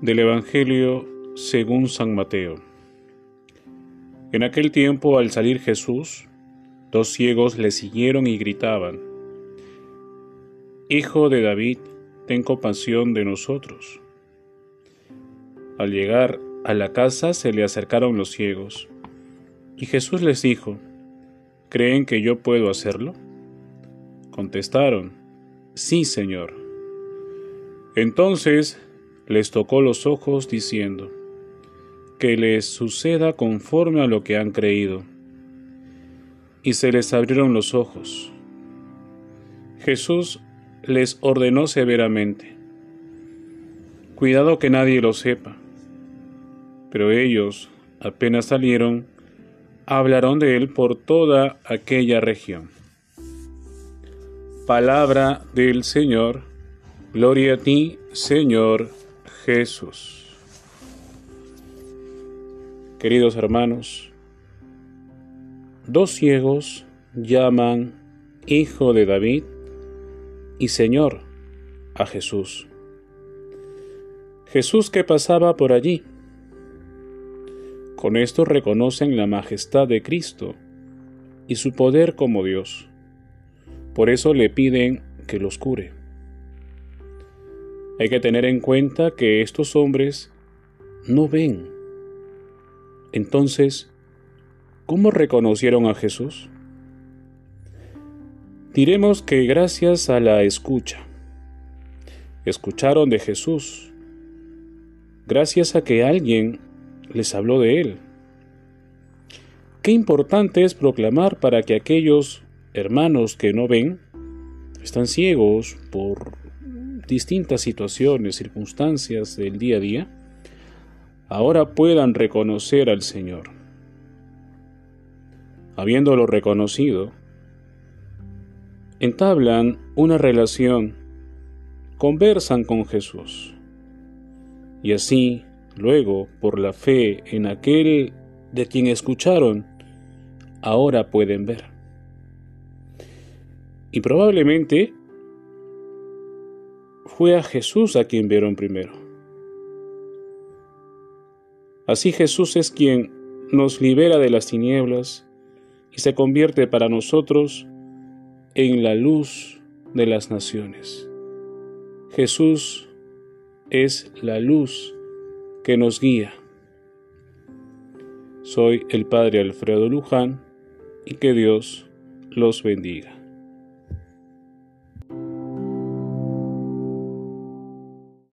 Del Evangelio según San Mateo. En aquel tiempo, al salir Jesús, dos ciegos le siguieron y gritaban, Hijo de David, ten compasión de nosotros. Al llegar a la casa se le acercaron los ciegos, y Jesús les dijo, ¿Creen que yo puedo hacerlo? Contestaron, Sí, Señor. Entonces les tocó los ojos diciendo, que les suceda conforme a lo que han creído. Y se les abrieron los ojos. Jesús les ordenó severamente, cuidado que nadie lo sepa. Pero ellos, apenas salieron, hablaron de él por toda aquella región. Palabra del Señor, gloria a ti, Señor Jesús. Queridos hermanos, dos ciegos llaman Hijo de David y Señor a Jesús. Jesús que pasaba por allí. Con esto reconocen la majestad de Cristo y su poder como Dios. Por eso le piden que los cure. Hay que tener en cuenta que estos hombres no ven. Entonces, ¿cómo reconocieron a Jesús? Diremos que gracias a la escucha. Escucharon de Jesús, gracias a que alguien les habló de él. Qué importante es proclamar para que aquellos hermanos que no ven, están ciegos por distintas situaciones, circunstancias del día a día, ahora puedan reconocer al Señor. Habiéndolo reconocido, entablan una relación, conversan con Jesús. Y así, luego, por la fe en aquel de quien escucharon, ahora pueden ver. Y probablemente fue a Jesús a quien vieron primero. Así Jesús es quien nos libera de las tinieblas y se convierte para nosotros en la luz de las naciones. Jesús es la luz que nos guía. Soy el Padre Alfredo Luján y que Dios los bendiga.